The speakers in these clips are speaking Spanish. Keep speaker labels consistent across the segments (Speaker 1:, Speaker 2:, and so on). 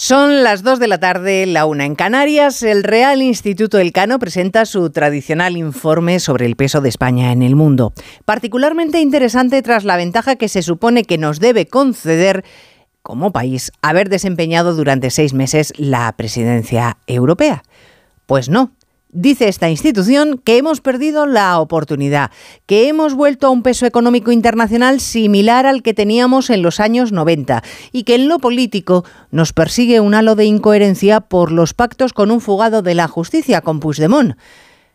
Speaker 1: Son las 2 de la tarde, la una en Canarias. El Real Instituto Elcano presenta su tradicional informe sobre el peso de España en el mundo. Particularmente interesante tras la ventaja que se supone que nos debe conceder como país haber desempeñado durante seis meses la presidencia europea. Pues no, Dice esta institución que hemos perdido la oportunidad, que hemos vuelto a un peso económico internacional similar al que teníamos en los años 90 y que en lo político nos persigue un halo de incoherencia por los pactos con un fugado de la justicia, con Puigdemont.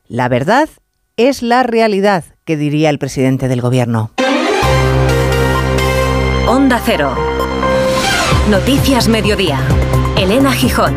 Speaker 1: La verdad es la realidad, que diría el presidente del gobierno.
Speaker 2: Onda Cero. Noticias Mediodía. Elena Gijón.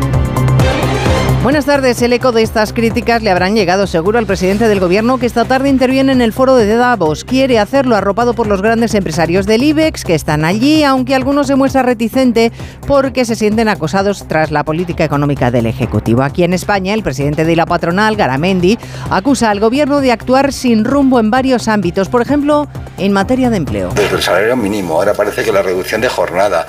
Speaker 1: Buenas tardes. El eco de estas críticas le habrán llegado seguro al presidente del gobierno que esta tarde interviene en el foro de Davos. Quiere hacerlo arropado por los grandes empresarios del IBEX que están allí, aunque algunos se muestra reticente porque se sienten acosados tras la política económica del Ejecutivo. Aquí en España, el presidente de la patronal, Garamendi, acusa al gobierno de actuar sin rumbo en varios ámbitos, por ejemplo, en materia de empleo.
Speaker 3: Desde el salario mínimo, ahora parece que la reducción de jornada,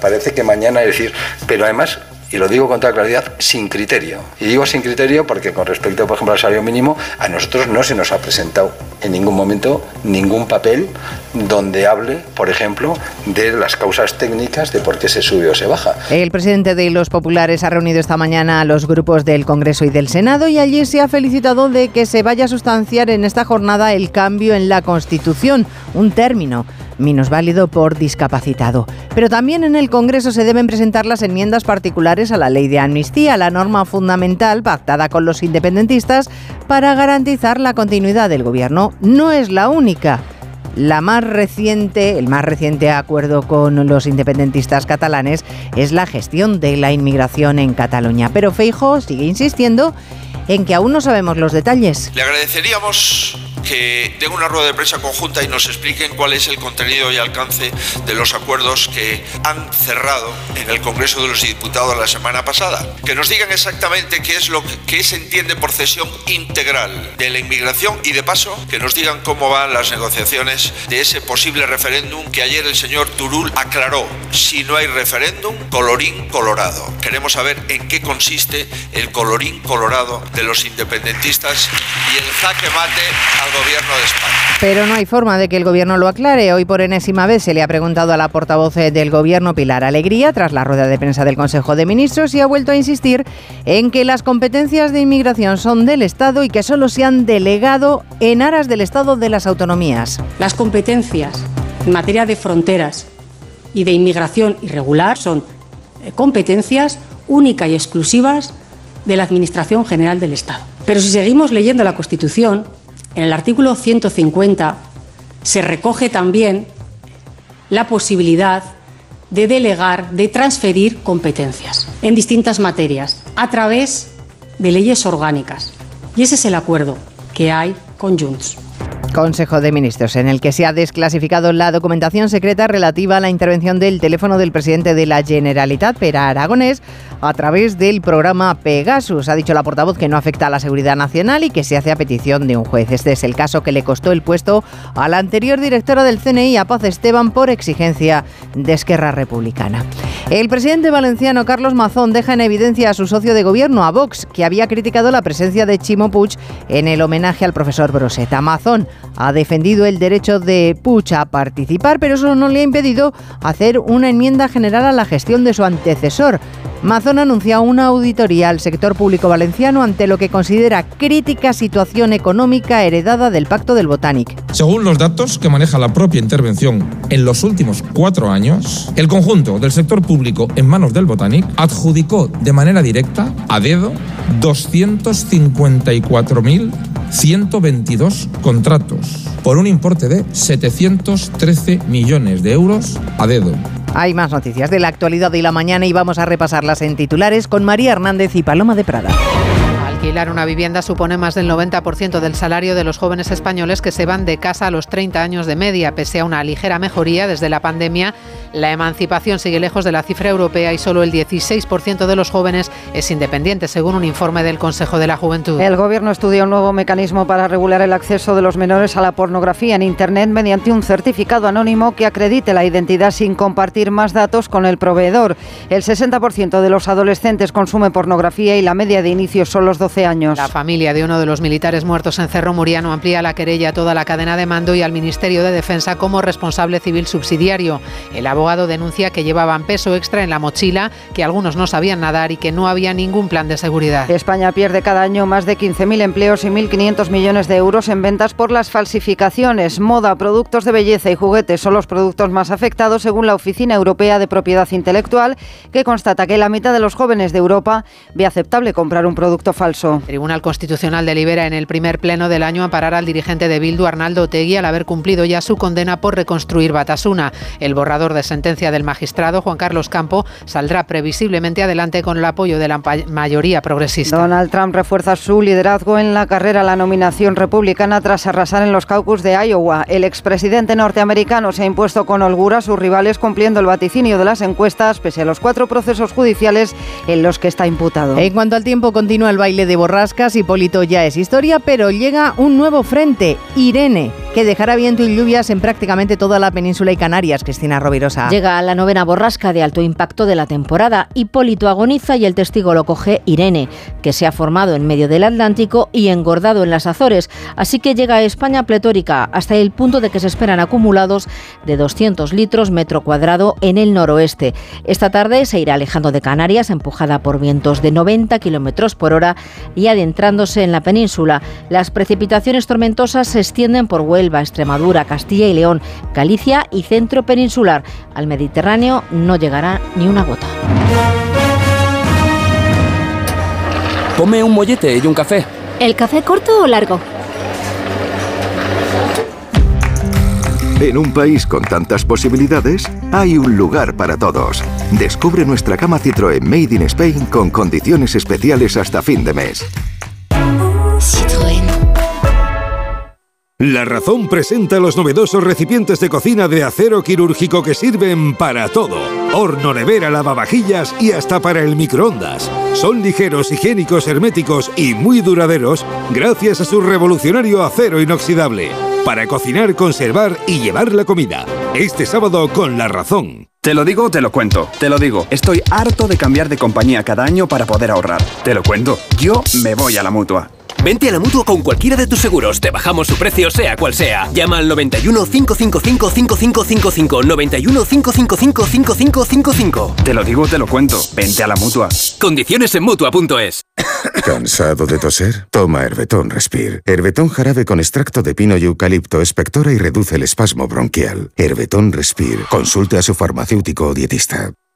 Speaker 3: parece que mañana, es decir, pero además y lo digo con toda claridad, sin criterio. Y digo sin criterio porque con respecto, por ejemplo, al salario mínimo, a nosotros no se nos ha presentado en ningún momento ningún papel donde hable, por ejemplo, de las causas técnicas de por qué se sube o se baja.
Speaker 1: El presidente de los populares ha reunido esta mañana a los grupos del Congreso y del Senado y allí se ha felicitado de que se vaya a sustanciar en esta jornada el cambio en la Constitución, un término válido por discapacitado. Pero también en el Congreso se deben presentar las enmiendas particulares a la ley de amnistía, la norma fundamental pactada con los independentistas para garantizar la continuidad del gobierno. No es la única. La más reciente, el más reciente acuerdo con los independentistas catalanes es la gestión de la inmigración en Cataluña. Pero Feijo sigue insistiendo en que aún no sabemos los detalles.
Speaker 4: Le agradeceríamos que den una rueda de prensa conjunta y nos expliquen cuál es el contenido y alcance de los acuerdos que han cerrado en el Congreso de los Diputados la semana pasada. Que nos digan exactamente qué es lo que, se entiende por cesión integral de la inmigración y de paso que nos digan cómo van las negociaciones de ese posible referéndum que ayer el señor Turul aclaró. Si no hay referéndum, colorín colorado. Queremos saber en qué consiste el colorín colorado de los independentistas y el jaque mate al gobierno de España.
Speaker 1: Pero no hay forma de que el gobierno lo aclare. Hoy por enésima vez se le ha preguntado a la portavoz del gobierno Pilar Alegría tras la rueda de prensa del Consejo de Ministros y ha vuelto a insistir en que las competencias de inmigración son del Estado y que solo se han delegado en aras del Estado de las autonomías.
Speaker 5: Las competencias en materia de fronteras y de inmigración irregular son eh, competencias únicas y exclusivas de la Administración General del Estado. Pero si seguimos leyendo la Constitución, en el artículo 150 se recoge también la posibilidad de delegar, de transferir competencias en distintas materias a través de leyes orgánicas. Y ese es el acuerdo que hay con Junts.
Speaker 1: Consejo de Ministros, en el que se ha desclasificado la documentación secreta relativa a la intervención del teléfono del presidente de la Generalitat, Pera Aragonés, a través del programa Pegasus. Ha dicho la portavoz que no afecta a la seguridad nacional y que se hace a petición de un juez. Este es el caso que le costó el puesto a la anterior directora del CNI, a Paz Esteban, por exigencia de Esquerra Republicana. El presidente valenciano Carlos Mazón deja en evidencia a su socio de gobierno, a Vox, que había criticado la presencia de Chimo Puig en el homenaje al profesor Broseta. Mazón ha defendido el derecho de Puig a participar, pero eso no le ha impedido hacer una enmienda general a la gestión de su antecesor. Mazón anuncia una auditoría al sector público valenciano ante lo que considera crítica situación económica heredada del Pacto del Botanic.
Speaker 6: Según los datos que maneja la propia intervención en los últimos cuatro años, el conjunto del sector público en manos del Botanic adjudicó de manera directa, a dedo, 254.122 contratos por un importe de 713 millones de euros a dedo.
Speaker 1: Hay más noticias de la actualidad y la mañana y vamos a repasarlas en titulares con María Hernández y Paloma de Prada.
Speaker 7: Alquilar una vivienda supone más del 90% del salario de los jóvenes españoles que se van de casa a los 30 años de media. Pese a una ligera mejoría desde la pandemia, la emancipación sigue lejos de la cifra europea y solo el 16% de los jóvenes es independiente, según un informe del Consejo de la Juventud.
Speaker 8: El Gobierno estudia un nuevo mecanismo para regular el acceso de los menores a la pornografía en Internet mediante un certificado anónimo que acredite la identidad sin compartir más datos con el proveedor. El 60% de los adolescentes consume pornografía y la media de inicio son los 12 años.
Speaker 7: La familia de uno de los militares muertos en Cerro Muriano amplía la querella a toda la cadena de mando y al Ministerio de Defensa como responsable civil subsidiario. El abogado denuncia que llevaban peso extra en la mochila, que algunos no sabían nadar y que no había ningún plan de seguridad.
Speaker 8: España pierde cada año más de 15.000 empleos y 1.500 millones de euros en ventas por las falsificaciones. Moda, productos de belleza y juguetes son los productos más afectados según la Oficina Europea de Propiedad Intelectual, que constata que la mitad de los jóvenes de Europa ve aceptable comprar un producto falso.
Speaker 7: El Tribunal Constitucional delibera en el primer pleno del año a parar al dirigente de Bildu, Arnaldo Otegui, al haber cumplido ya su condena por reconstruir Batasuna. El borrador de sentencia del magistrado, Juan Carlos Campo, saldrá previsiblemente adelante con el apoyo de la mayoría progresista.
Speaker 8: Donald Trump refuerza su liderazgo en la carrera a la nominación republicana tras arrasar en los caucus de Iowa. El expresidente norteamericano se ha impuesto con holgura a sus rivales cumpliendo el vaticinio de las encuestas pese a los cuatro procesos judiciales en los que está imputado.
Speaker 1: En cuanto al tiempo, continúa el baile de borrascas. Hipólito ya es historia, pero llega un nuevo frente, Irene, que dejará viento y lluvias en prácticamente toda la península y Canarias. Cristina Rovirosa.
Speaker 9: Llega la novena borrasca de alto impacto de la temporada. Hipólito agoniza y el testigo lo coge Irene, que se ha formado en medio del Atlántico y engordado en las Azores. Así que llega a España pletórica hasta el punto de que se esperan acumulados de 200 litros metro cuadrado en el noroeste. Esta tarde se irá alejando de Canarias, empujada por vientos de 90 kilómetros por hora y adentrándose en la península. Las precipitaciones tormentosas se extienden por Huelva, Extremadura, Castilla y León, Galicia y centro peninsular. Al Mediterráneo no llegará ni una gota.
Speaker 10: Come un mollete y un café.
Speaker 11: ¿El café corto o largo?
Speaker 12: En un país con tantas posibilidades, hay un lugar para todos. Descubre nuestra cama Citroën Made in Spain con condiciones especiales hasta fin de mes.
Speaker 13: La Razón presenta los novedosos recipientes de cocina de acero quirúrgico que sirven para todo. Horno, nevera, lavavajillas y hasta para el microondas. Son ligeros, higiénicos, herméticos y muy duraderos gracias a su revolucionario acero inoxidable para cocinar, conservar y llevar la comida. Este sábado con La Razón.
Speaker 14: Te lo digo, te lo cuento. Te lo digo, estoy harto de cambiar de compañía cada año para poder ahorrar. Te lo cuento, yo me voy a la mutua.
Speaker 15: Vente a la mutua con cualquiera de tus seguros. Te bajamos su precio, sea cual sea. Llama al 91 555 5555. 91 555 5555.
Speaker 14: Te lo digo, te lo cuento. Vente a la mutua.
Speaker 15: Condiciones en mutua.es.
Speaker 12: ¿Cansado de toser? Toma Herbetón Respire. Herbetón jarabe con extracto de pino y eucalipto espectora y reduce el espasmo bronquial. Herbetón Respire. Consulte a su farmacéutico o dietista.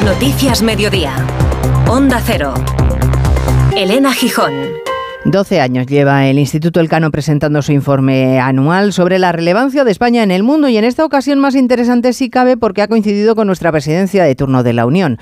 Speaker 2: Noticias Mediodía. Onda Cero. Elena Gijón.
Speaker 1: 12 años lleva el Instituto Elcano presentando su informe anual sobre la relevancia de España en el mundo y en esta ocasión más interesante si cabe porque ha coincidido con nuestra presidencia de turno de la Unión.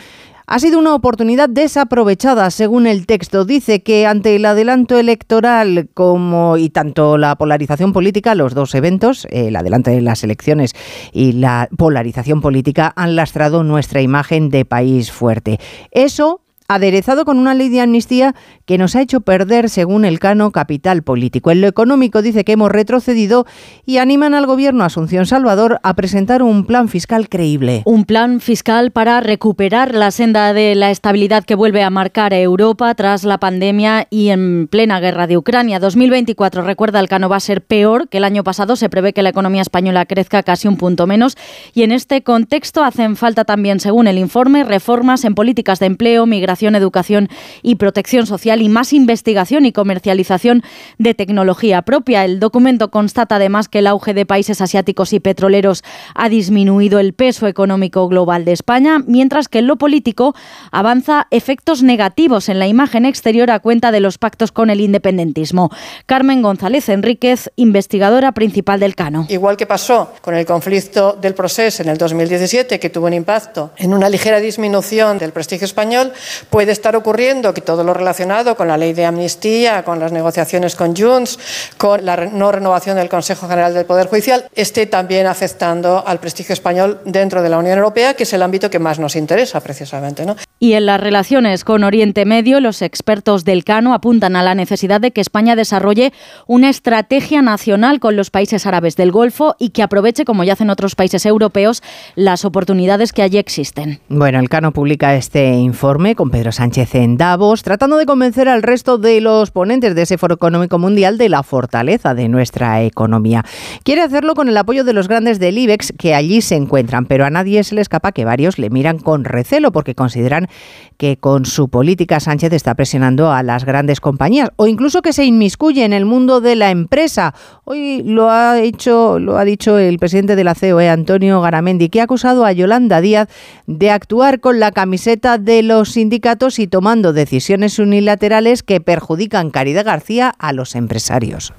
Speaker 1: Ha sido una oportunidad desaprovechada, según el texto. Dice que ante el adelanto electoral como y tanto la polarización política, los dos eventos, el adelanto de las elecciones y la polarización política, han lastrado nuestra imagen de país fuerte. Eso aderezado con una ley de amnistía que nos ha hecho perder, según el Cano, capital político. En lo económico dice que hemos retrocedido y animan al gobierno Asunción Salvador a presentar un plan fiscal creíble.
Speaker 16: Un plan fiscal para recuperar la senda de la estabilidad que vuelve a marcar Europa tras la pandemia y en plena guerra de Ucrania. 2024, recuerda, el Cano va a ser peor que el año pasado. Se prevé que la economía española crezca casi un punto menos y en este contexto hacen falta también, según el informe, reformas en políticas de empleo, migración educación y protección social y más investigación y comercialización de tecnología propia. El documento constata además que el auge de países asiáticos y petroleros ha disminuido el peso económico global de España, mientras que en lo político avanza efectos negativos en la imagen exterior a cuenta de los pactos con el independentismo. Carmen González Enríquez, investigadora principal del Cano.
Speaker 17: Igual que pasó con el conflicto del proceso en el 2017, que tuvo un impacto en una ligera disminución del prestigio español, puede estar ocurriendo que todo lo relacionado con la ley de amnistía, con las negociaciones con Junts, con la no renovación del Consejo General del Poder Judicial, esté también afectando al prestigio español dentro de la Unión Europea, que es el ámbito que más nos interesa precisamente. ¿no?
Speaker 16: Y en las relaciones con Oriente Medio, los expertos del Cano apuntan a la necesidad de que España desarrolle una estrategia nacional con los países árabes del Golfo y que aproveche, como ya hacen otros países europeos, las oportunidades que allí existen.
Speaker 1: Bueno, el Cano publica este informe con Pedro Sánchez en Davos, tratando de convencer al resto de los ponentes de ese Foro Económico Mundial de la fortaleza de nuestra economía. Quiere hacerlo con el apoyo de los grandes del IBEX que allí se encuentran, pero a nadie se le escapa que varios le miran con recelo porque consideran que con su política Sánchez está presionando a las grandes compañías o incluso que se inmiscuye en el mundo de la empresa. Hoy lo ha hecho, lo ha dicho el presidente de la COE, Antonio Garamendi, que ha acusado a Yolanda Díaz de actuar con la camiseta de los sindicatos y tomando decisiones unilaterales que perjudican Caridad García a los empresarios.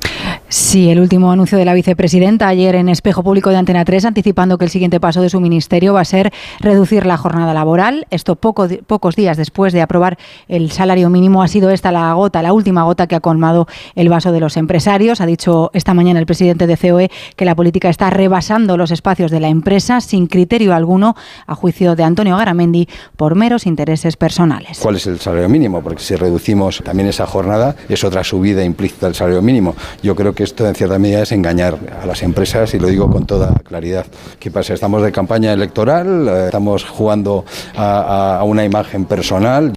Speaker 18: Sí, el último anuncio de la vicepresidenta ayer en Espejo Público de Antena 3, anticipando que el siguiente paso de su ministerio va a ser reducir la jornada laboral. Esto poco, pocos días después de aprobar el salario mínimo ha sido esta la gota, la última gota que ha colmado el vaso de los empresarios. Ha dicho esta mañana el presidente de COE que la política está rebasando los espacios de la empresa sin criterio alguno, a juicio de Antonio Garamendi, por meros intereses personales.
Speaker 3: ¿Cuál es el salario mínimo? Porque si reducimos también esa jornada, es otra subida implícita del salario mínimo. Yo creo que esto en cierta medida es engañar a las empresas y lo digo con toda claridad. ¿Qué pasa? Estamos de campaña electoral, eh, estamos jugando a, a una imagen personal.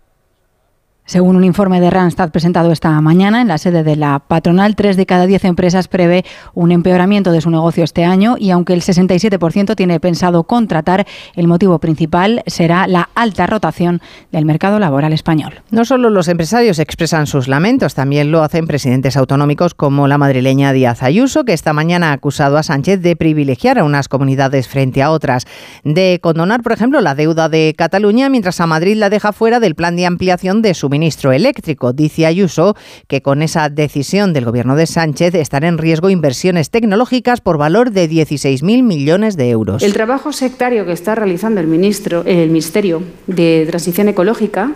Speaker 18: Según un informe de Randstad presentado esta mañana en la sede de la patronal, tres de cada diez empresas prevé un empeoramiento de su negocio este año y aunque el 67% tiene pensado contratar, el motivo principal será la alta rotación del mercado laboral español.
Speaker 1: No solo los empresarios expresan sus lamentos, también lo hacen presidentes autonómicos como la madrileña Díaz Ayuso, que esta mañana ha acusado a Sánchez de privilegiar a unas comunidades frente a otras, de condonar, por ejemplo, la deuda de Cataluña, mientras a Madrid la deja fuera del plan de ampliación de su ministro eléctrico. Dice Ayuso que con esa decisión del gobierno de Sánchez están en riesgo inversiones tecnológicas por valor de 16.000 millones de euros.
Speaker 19: El trabajo sectario que está realizando el, ministro, el Ministerio de Transición Ecológica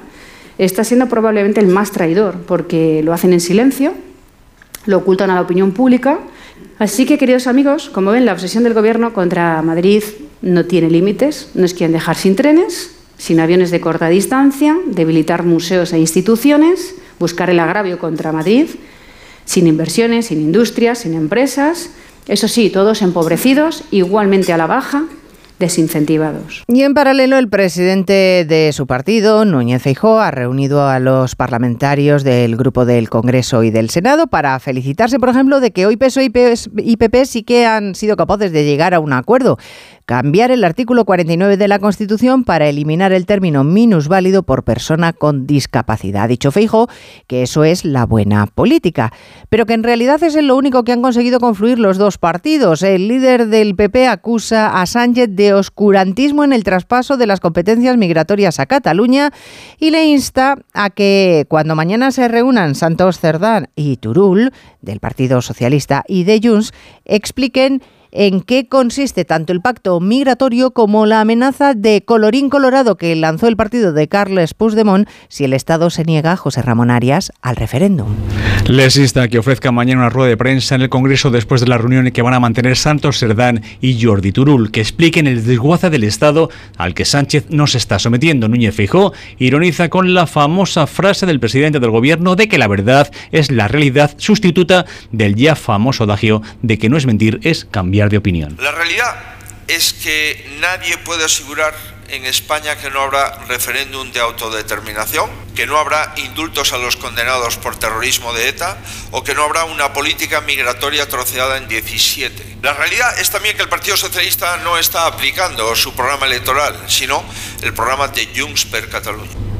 Speaker 19: está siendo probablemente el más traidor, porque lo hacen en silencio, lo ocultan a la opinión pública. Así que, queridos amigos, como ven, la obsesión del Gobierno contra Madrid no tiene límites, nos quieren dejar sin trenes, sin aviones de corta distancia, debilitar museos e instituciones, buscar el agravio contra Madrid, sin inversiones, sin industrias, sin empresas, eso sí, todos empobrecidos, igualmente a la baja, desincentivados.
Speaker 1: Y en paralelo, el presidente de su partido, Núñez Feijóo, ha reunido a los parlamentarios del grupo del Congreso y del Senado para felicitarse, por ejemplo, de que hoy PSOE y PP sí que han sido capaces de llegar a un acuerdo cambiar el artículo 49 de la Constitución para eliminar el término minusválido por persona con discapacidad. Ha dicho Feijo que eso es la buena política, pero que en realidad es lo único que han conseguido confluir los dos partidos. El líder del PP acusa a Sánchez de oscurantismo en el traspaso de las competencias migratorias a Cataluña y le insta a que cuando mañana se reúnan Santos Cerdán y Turul del Partido Socialista y de Junts expliquen en qué consiste tanto el pacto migratorio como la amenaza de colorín colorado que lanzó el partido de Carles Puigdemont si el Estado se niega, José Ramón Arias, al referéndum.
Speaker 20: Les insta a que ofrezca mañana una rueda de prensa en el Congreso después de la reunión que van a mantener Santos Serdán y Jordi Turul, que expliquen el desguace del Estado al que Sánchez no se está sometiendo. Núñez Fijó ironiza con la famosa frase del presidente del gobierno de que la verdad es la realidad sustituta del ya famoso adagio de que no es mentir, es cambiar de opinión.
Speaker 4: La realidad es que nadie puede asegurar en España que no habrá referéndum de autodeterminación, que no habrá indultos a los condenados por terrorismo de ETA o que no habrá una política migratoria troceada en 17. La realidad es también que el Partido Socialista no está aplicando su programa electoral, sino el programa de Junts per Catalunya.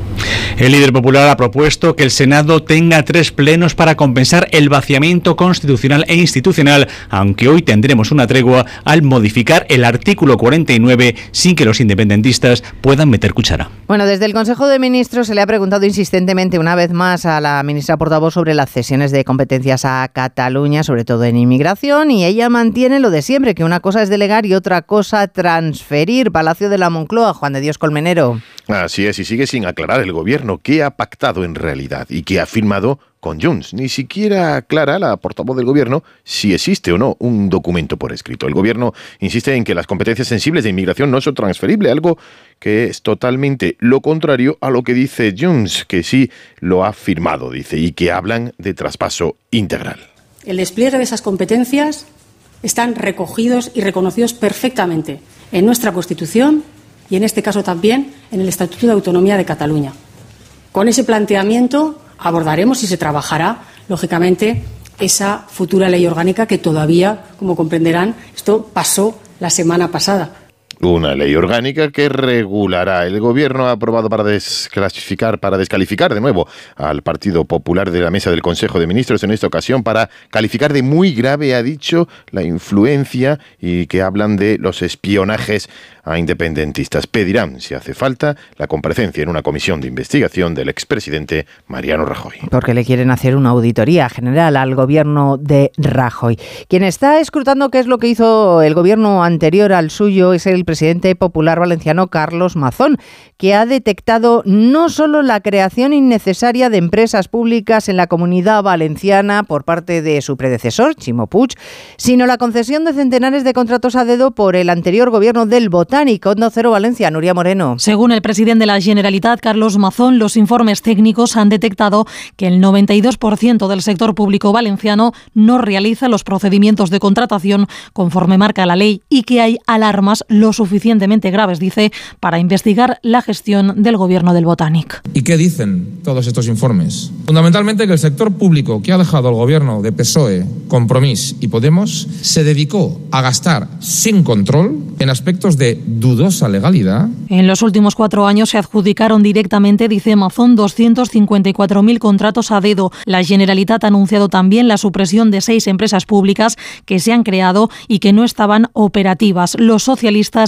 Speaker 20: El líder popular ha propuesto que el Senado tenga tres plenos para compensar el vaciamiento constitucional e institucional, aunque hoy tendremos una tregua al modificar el artículo 49 sin que los independentistas puedan meter cuchara.
Speaker 1: Bueno, desde el Consejo de Ministros se le ha preguntado insistentemente una vez más a la ministra portavoz sobre las cesiones de competencias a Cataluña, sobre todo en inmigración, y ella mantiene lo de siempre, que una cosa es delegar y otra cosa transferir. Palacio de la Moncloa, Juan de Dios Colmenero.
Speaker 21: Así es, y sigue sin aclarar el gobierno qué ha pactado en realidad y qué ha firmado con Junts. Ni siquiera aclara la portavoz del gobierno si existe o no un documento por escrito. El gobierno insiste en que las competencias sensibles de inmigración no son transferibles, algo que es totalmente lo contrario a lo que dice Junts, que sí lo ha firmado, dice, y que hablan de traspaso integral.
Speaker 22: El despliegue de esas competencias están recogidos y reconocidos perfectamente en nuestra Constitución y, en este caso, también en el Estatuto de Autonomía de Cataluña. Con ese planteamiento abordaremos y se trabajará, lógicamente, esa futura ley orgánica que todavía, como comprenderán, esto pasó la semana pasada.
Speaker 21: Una ley orgánica que regulará. El gobierno ha aprobado para desclasificar, para descalificar de nuevo al Partido Popular de la mesa del Consejo de Ministros en esta ocasión para calificar de muy grave, ha dicho, la influencia y que hablan de los espionajes a independentistas. Pedirán, si hace falta, la comparecencia en una comisión de investigación del expresidente Mariano Rajoy.
Speaker 1: Porque le quieren hacer una auditoría general al gobierno de Rajoy. Quien está escrutando qué es lo que hizo el gobierno anterior al suyo es el presidente popular valenciano Carlos Mazón, que ha detectado no solo la creación innecesaria de empresas públicas en la comunidad valenciana por parte de su predecesor, Chimo Puig, sino la concesión de centenares de contratos a dedo por el anterior gobierno del Botán Onda Cero Valencia, Nuria Moreno.
Speaker 23: Según el presidente de la Generalitat, Carlos Mazón, los informes técnicos han detectado que el 92% del sector público valenciano no realiza los procedimientos de contratación conforme marca la ley y que hay alarmas lo suficientemente graves, dice, para investigar la gestión del gobierno del Botanic.
Speaker 6: ¿Y qué dicen todos estos informes? Fundamentalmente que el sector público que ha dejado el gobierno de PSOE, Compromís y Podemos se dedicó a gastar sin control en aspectos de dudosa legalidad.
Speaker 23: En los últimos cuatro años se adjudicaron directamente, dice Amazon, 254.000 contratos a dedo. La Generalitat ha anunciado también la supresión de seis empresas públicas que se han creado y que no estaban operativas. Los socialistas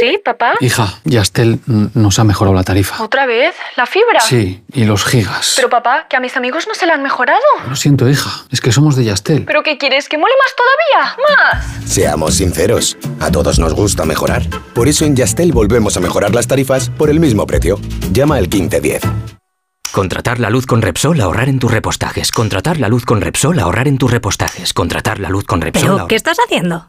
Speaker 24: ¿Sí, papá?
Speaker 25: Hija, Yastel nos ha mejorado la tarifa.
Speaker 24: ¿Otra vez? ¿La fibra?
Speaker 25: Sí, y los gigas.
Speaker 24: Pero papá, que a mis amigos no se la han mejorado.
Speaker 25: Lo siento, hija, es que somos de Yastel.
Speaker 24: ¿Pero qué quieres? ¿Que mole más todavía? ¡Más!
Speaker 26: Seamos sinceros, a todos nos gusta mejorar. Por eso en Yastel volvemos a mejorar las tarifas por el mismo precio. Llama al 1510.
Speaker 27: Contratar la luz con Repsol, ahorrar en tus repostajes. Contratar la luz con Repsol, ahorrar en tus repostajes. Contratar la luz con Repsol.
Speaker 28: ¿Pero qué estás haciendo?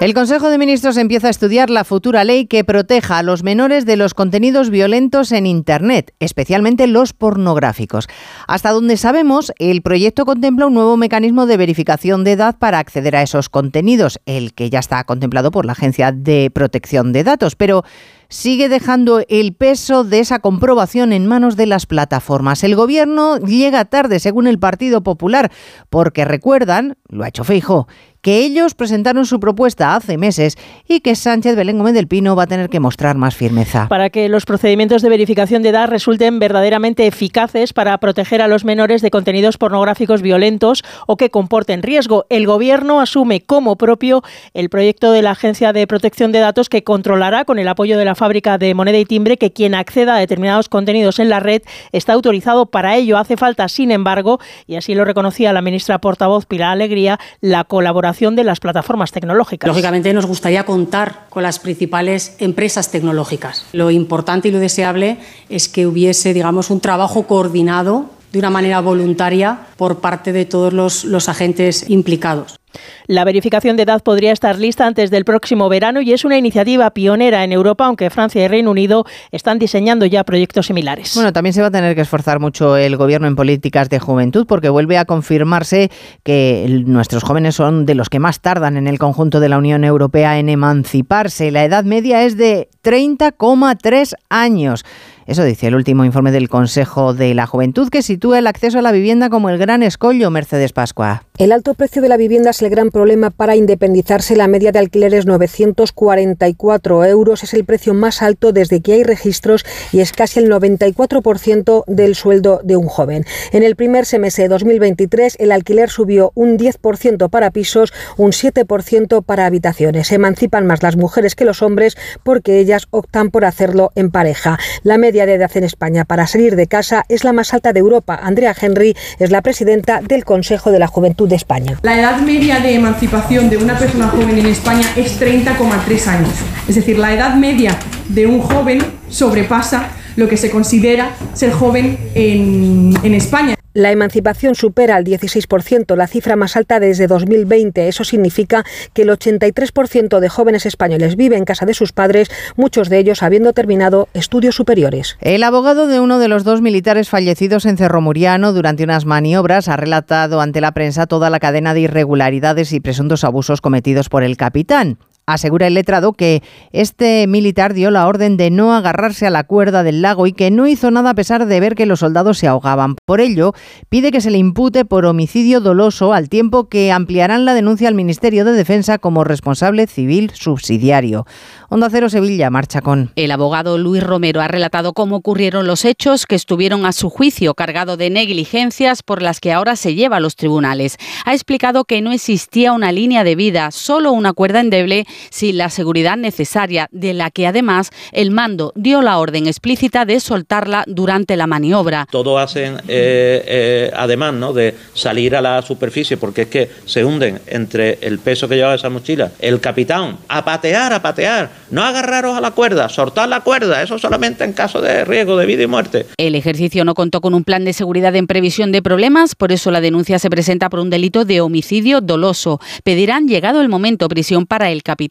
Speaker 1: El Consejo de Ministros empieza a estudiar la futura ley que proteja a los menores de los contenidos violentos en Internet, especialmente los pornográficos. Hasta donde sabemos, el proyecto contempla un nuevo mecanismo de verificación de edad para acceder a esos contenidos, el que ya está contemplado por la Agencia de Protección de Datos, pero sigue dejando el peso de esa comprobación en manos de las plataformas. El gobierno llega tarde, según el Partido Popular, porque recuerdan, lo ha hecho Feijo, que ellos presentaron su propuesta hace meses y que Sánchez Belén Gómez del Pino va a tener que mostrar más firmeza.
Speaker 29: Para que los procedimientos de verificación de edad resulten verdaderamente eficaces para proteger a los menores de contenidos pornográficos violentos o que comporten riesgo, el Gobierno asume como propio el proyecto de la Agencia de Protección de Datos que controlará con el apoyo de la fábrica de moneda y timbre que quien acceda a determinados contenidos en la red está autorizado para ello. Hace falta, sin embargo, y así lo reconocía la ministra portavoz Pilar Alegría, la colaboración de las plataformas tecnológicas.
Speaker 22: Lógicamente nos gustaría contar con las principales empresas tecnológicas. Lo importante y lo deseable es que hubiese, digamos, un trabajo coordinado de una manera voluntaria por parte de todos los, los agentes implicados.
Speaker 29: La verificación de edad podría estar lista antes del próximo verano y es una iniciativa pionera en Europa, aunque Francia y Reino Unido están diseñando ya proyectos similares.
Speaker 1: Bueno, también se va a tener que esforzar mucho el gobierno en políticas de juventud porque vuelve a confirmarse que nuestros jóvenes son de los que más tardan en el conjunto de la Unión Europea en emanciparse. La edad media es de 30,3 años. Eso dice el último informe del Consejo de la Juventud que sitúa el acceso a la vivienda como el gran escollo, Mercedes Pascua.
Speaker 30: El alto precio de la vivienda es el gran problema para independizarse. La media de alquileres 944 euros es el precio más alto desde que hay registros y es casi el 94% del sueldo de un joven. En el primer semestre de 2023 el alquiler subió un 10% para pisos, un 7% para habitaciones. Se emancipan más las mujeres que los hombres porque ellas optan por hacerlo en pareja. La media de edad en España para salir de casa es la más alta de Europa. Andrea Henry es la presidenta del Consejo de la Juventud de España.
Speaker 31: La edad media de emancipación de una persona joven en España es 30,3 años. Es decir, la edad media de un joven sobrepasa lo que se considera ser joven en, en España.
Speaker 30: La emancipación supera al 16%, la cifra más alta desde 2020. Eso significa que el 83% de jóvenes españoles vive en casa de sus padres, muchos de ellos habiendo terminado estudios superiores.
Speaker 1: El abogado de uno de los dos militares fallecidos en Cerro Muriano durante unas maniobras ha relatado ante la prensa toda la cadena de irregularidades y presuntos abusos cometidos por el capitán. Asegura el letrado que este militar dio la orden de no agarrarse a la cuerda del lago y que no hizo nada a pesar de ver que los soldados se ahogaban. Por ello, pide que se le impute por homicidio doloso al tiempo que ampliarán la denuncia al Ministerio de Defensa como responsable civil subsidiario. Onda Cero marcha con.
Speaker 32: El abogado Luis Romero ha relatado cómo ocurrieron los hechos que estuvieron a su juicio cargado de negligencias por las que ahora se lleva a los tribunales. Ha explicado que no existía una línea de vida, solo una cuerda endeble sin la seguridad necesaria, de la que además el mando dio la orden explícita de soltarla durante la maniobra.
Speaker 33: Todo hacen eh, eh, además ¿no? de salir a la superficie porque es que se hunden entre el peso que lleva esa mochila. El capitán, a patear, a patear, no agarraros a la cuerda, soltar la cuerda, eso solamente en caso de riesgo de vida y muerte.
Speaker 32: El ejercicio no contó con un plan de seguridad en previsión de problemas, por eso la denuncia se presenta por un delito de homicidio doloso. Pedirán, llegado el momento, prisión para el capitán.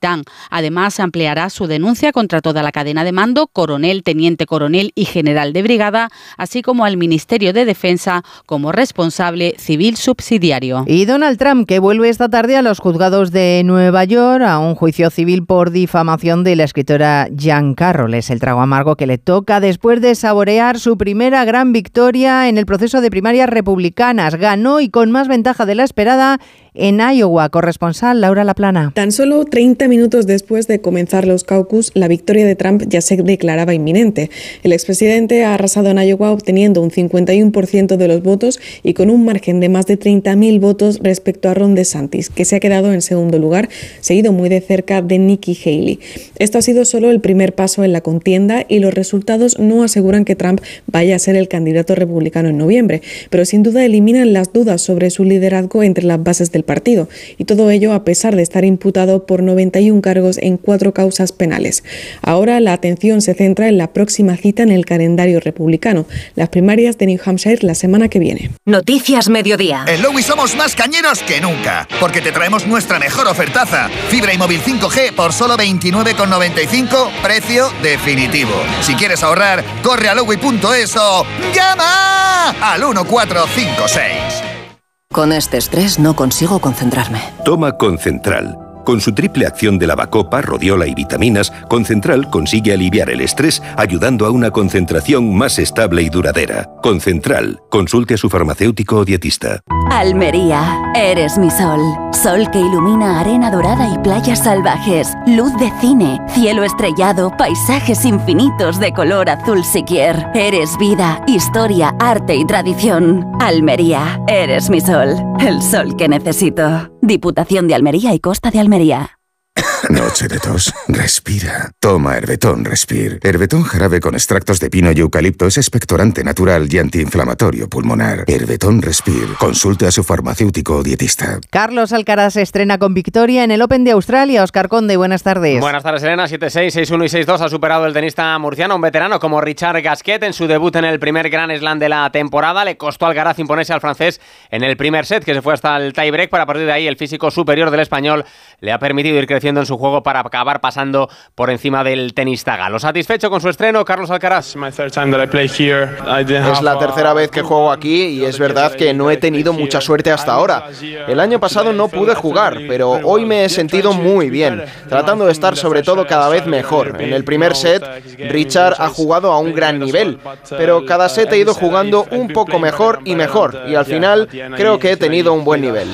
Speaker 32: Además, ampliará su denuncia contra toda la cadena de mando, coronel, teniente coronel y general de brigada, así como al Ministerio de Defensa como responsable civil subsidiario.
Speaker 1: Y Donald Trump, que vuelve esta tarde a los juzgados de Nueva York a un juicio civil por difamación de la escritora Jan Carroll. Es el trago amargo que le toca después de saborear su primera gran victoria en el proceso de primarias republicanas. Ganó y con más ventaja de la esperada en Iowa. Corresponsal Laura Laplana.
Speaker 34: Tan solo 30 minutos después de comenzar los caucus, la victoria de Trump ya se declaraba inminente. El expresidente ha arrasado en Iowa obteniendo un 51% de los votos y con un margen de más de 30.000 votos respecto a Ron DeSantis, que se ha quedado en segundo lugar, seguido muy de cerca de Nikki Haley. Esto ha sido solo el primer paso en la contienda y los resultados no aseguran que Trump vaya a ser el candidato republicano en noviembre, pero sin duda eliminan las dudas sobre su liderazgo entre las bases del partido, y todo ello a pesar de estar imputado por 91 cargos en cuatro causas penales. Ahora la atención se centra en la próxima cita en el calendario republicano, las primarias de New Hampshire la semana que viene.
Speaker 2: Noticias Mediodía.
Speaker 35: En Lowy somos más cañeros que nunca, porque te traemos nuestra mejor ofertaza. Fibra y móvil 5G por solo 29,95, precio definitivo. Si quieres ahorrar, corre a lowy.es o llama al 1456.
Speaker 36: Con este estrés no consigo concentrarme.
Speaker 37: Toma Concentral. Con su triple acción de lavacopa, rodiola y vitaminas, Concentral consigue aliviar el estrés ayudando a una concentración más estable y duradera. Concentral, consulte a su farmacéutico o dietista.
Speaker 38: Almería, eres mi sol. Sol que ilumina arena dorada y playas salvajes, luz de cine, cielo estrellado, paisajes infinitos de color azul siquier. Eres vida, historia, arte y tradición. Almería, eres mi sol. El sol que necesito. Diputación de Almería y Costa de Almería.
Speaker 37: Noche de tos. Respira. Toma Herbetón Respir. Herbetón jarabe con extractos de pino y eucalipto es expectorante natural y antiinflamatorio pulmonar. Herbetón Respir. Consulte a su farmacéutico o dietista.
Speaker 1: Carlos Alcaraz se estrena con victoria en el Open de Australia. Oscar Conde, buenas tardes.
Speaker 39: Buenas tardes, Elena. 7-6, 6-1 y 6-2 ha superado el tenista murciano, un veterano como Richard Gasquet en su debut en el primer Grand Slam de la temporada. Le costó al Alcaraz imponerse al francés en el primer set, que se fue hasta el tiebreak. Para partir de ahí, el físico superior del español le ha permitido ir creciendo en su juego para acabar pasando por encima del tenista galo. Satisfecho con su estreno, Carlos Alcaraz.
Speaker 40: Es la tercera vez que juego aquí y es verdad que no he tenido mucha suerte hasta ahora. El año pasado no pude jugar, pero hoy me he sentido muy bien, tratando de estar sobre todo cada vez mejor. En el primer set, Richard ha jugado a un gran nivel, pero cada set he ido jugando un poco mejor y mejor, y al final creo que he tenido un buen nivel.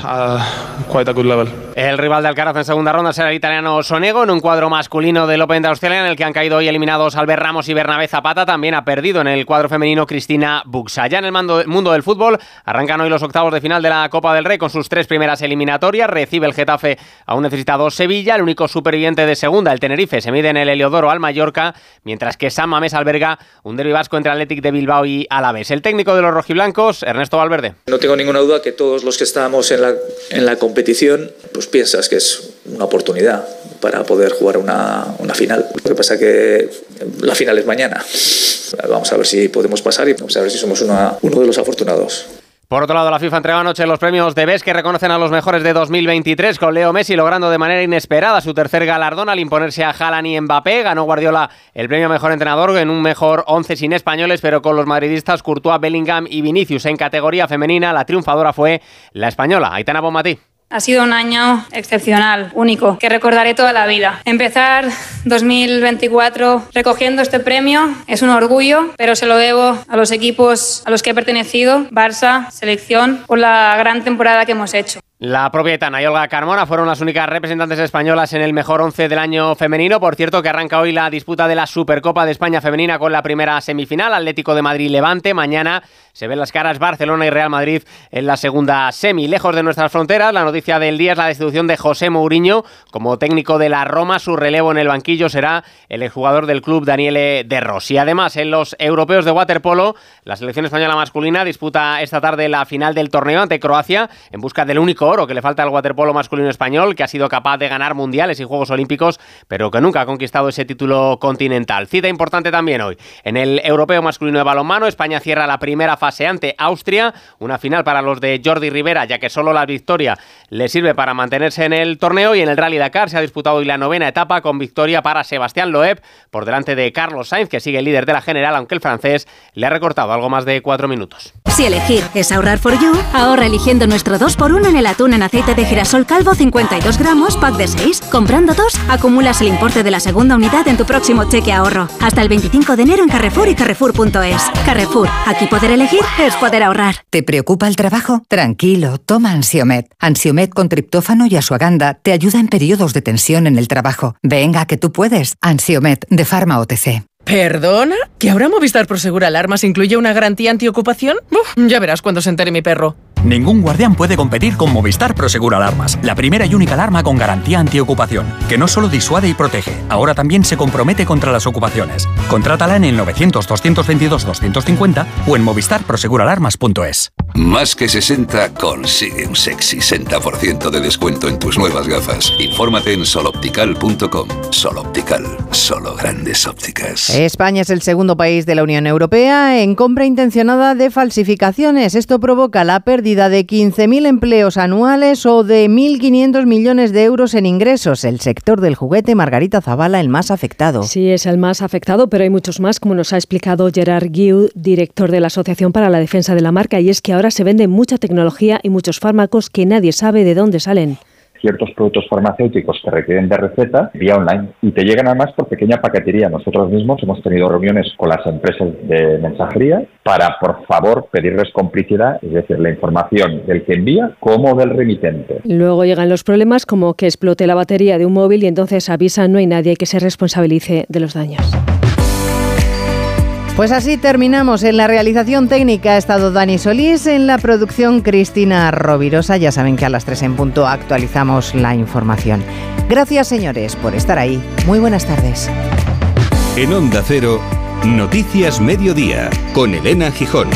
Speaker 39: El rival de Alcaraz en segunda ronda será el italiano Sonego en un cuadro masculino del Open de Australia en el que han caído hoy eliminados Albert Ramos y Bernabé Zapata. También ha perdido en el cuadro femenino Cristina Buxa. Ya en el mundo del fútbol arrancan hoy los octavos de final de la Copa del Rey con sus tres primeras eliminatorias. Recibe el Getafe a un necesitado Sevilla. El único superviviente de segunda, el Tenerife, se mide en el Heliodoro al Mallorca, mientras que San Mamés alberga un derbi vasco entre Athletic de Bilbao y Alavés. El técnico de los rojiblancos, Ernesto Valverde.
Speaker 36: No tengo ninguna duda que todos los que estamos en la, en la competición, pues piensas que es una oportunidad para poder jugar una, una, final. Lo que pasa que la final es mañana. Vamos a ver si podemos pasar y vamos a ver si somos una, uno de los afortunados.
Speaker 39: Por otro lado, la FIFA entregó anoche los premios de BES que reconocen a los mejores de 2023, con Leo Messi logrando de manera inesperada su tercer galardón al imponerse a Haaland y Mbappé. Ganó Guardiola el premio mejor entrenador en un mejor 11 sin españoles, pero con los madridistas Courtois, Bellingham y Vinicius. En categoría femenina, la triunfadora fue la española, Aitana Bonmatí.
Speaker 41: Ha sido un año excepcional, único, que recordaré toda la vida. Empezar 2024 recogiendo este premio es un orgullo, pero se lo debo a los equipos a los que he pertenecido, Barça, selección, por la gran temporada que hemos hecho.
Speaker 39: La propia Etana y Olga Carmona fueron las únicas representantes españolas en el mejor once del año femenino. Por cierto, que arranca hoy la disputa de la Supercopa de España femenina con la primera semifinal, Atlético de Madrid-Levante. Mañana se ven las caras Barcelona y Real Madrid en la segunda semi. Lejos de nuestras fronteras, la noticia del día es la destitución de José Mourinho como técnico de la Roma. Su relevo en el banquillo será el exjugador del club Daniele De Rossi. Además, en los europeos de waterpolo, la selección española masculina disputa esta tarde la final del torneo ante Croacia en busca del único oro que le falta al waterpolo masculino español, que ha sido capaz de ganar mundiales y Juegos Olímpicos, pero que nunca ha conquistado ese título continental. Cita importante también hoy. En el europeo masculino de balonmano, España cierra la primera fase ante Austria, una final para los de Jordi Rivera, ya que solo la victoria le sirve para mantenerse en el torneo y en el Rally Dakar se ha disputado hoy la novena etapa con victoria para Sebastián Loeb por delante de Carlos Sainz, que sigue líder de la general, aunque el francés le ha recortado algo más de cuatro minutos.
Speaker 28: Si elegir es ahorrar for you, ahorra eligiendo nuestro 2x1 en el atún en aceite de girasol calvo 52 gramos, pack de 6. Comprando dos, acumulas el importe de la segunda unidad en tu próximo cheque ahorro. Hasta el 25 de enero en Carrefour y Carrefour.es. Carrefour, aquí poder elegir es poder ahorrar.
Speaker 42: ¿Te preocupa el trabajo? Tranquilo, toma Ansiomet. Ansiomet con triptófano y asuaganda te ayuda en periodos de tensión en el trabajo. Venga, que tú puedes. Ansiomet de Pharma OTC.
Speaker 43: ¿Perdona? ¿Que ahora Movistar Prosegur Alarmas incluye una garantía antiocupación? Uf, ya verás cuando se entere mi perro.
Speaker 44: Ningún guardián puede competir con Movistar Prosegur Alarmas, la primera y única alarma con garantía antiocupación, que no solo disuade y protege, ahora también se compromete contra las ocupaciones. Contrátala en el 900-222-250 o en movistarproseguralarmas.es.
Speaker 37: Más que 60 consigue un sexy 60% de descuento en tus nuevas gafas. Infórmate en soloptical.com. Soloptical, solo grandes ópticas.
Speaker 1: España es el segundo país de la Unión Europea en compra intencionada de falsificaciones. Esto provoca la pérdida de 15.000 empleos anuales o de 1.500 millones de euros en ingresos. El sector del juguete, Margarita Zavala, el más afectado.
Speaker 45: Sí, es el más afectado, pero hay muchos más, como nos ha explicado Gerard Guiu, director de la Asociación para la Defensa de la Marca, y es que ahora se vende mucha tecnología y muchos fármacos que nadie sabe de dónde salen.
Speaker 40: Ciertos productos farmacéuticos que requieren de receta vía online y te llegan además por pequeña paquetería. Nosotros mismos hemos tenido reuniones con las empresas de mensajería para, por favor, pedirles complicidad, es decir, la información del que envía como del remitente.
Speaker 45: Luego llegan los problemas como que explote la batería de un móvil y entonces avisan no hay nadie que se responsabilice de los daños.
Speaker 1: Pues así terminamos. En la realización técnica ha estado Dani Solís, en la producción Cristina Rovirosa. Ya saben que a las 3 en punto actualizamos la información. Gracias señores por estar ahí. Muy buenas tardes.
Speaker 13: En Onda Cero, Noticias Mediodía, con Elena Gijón.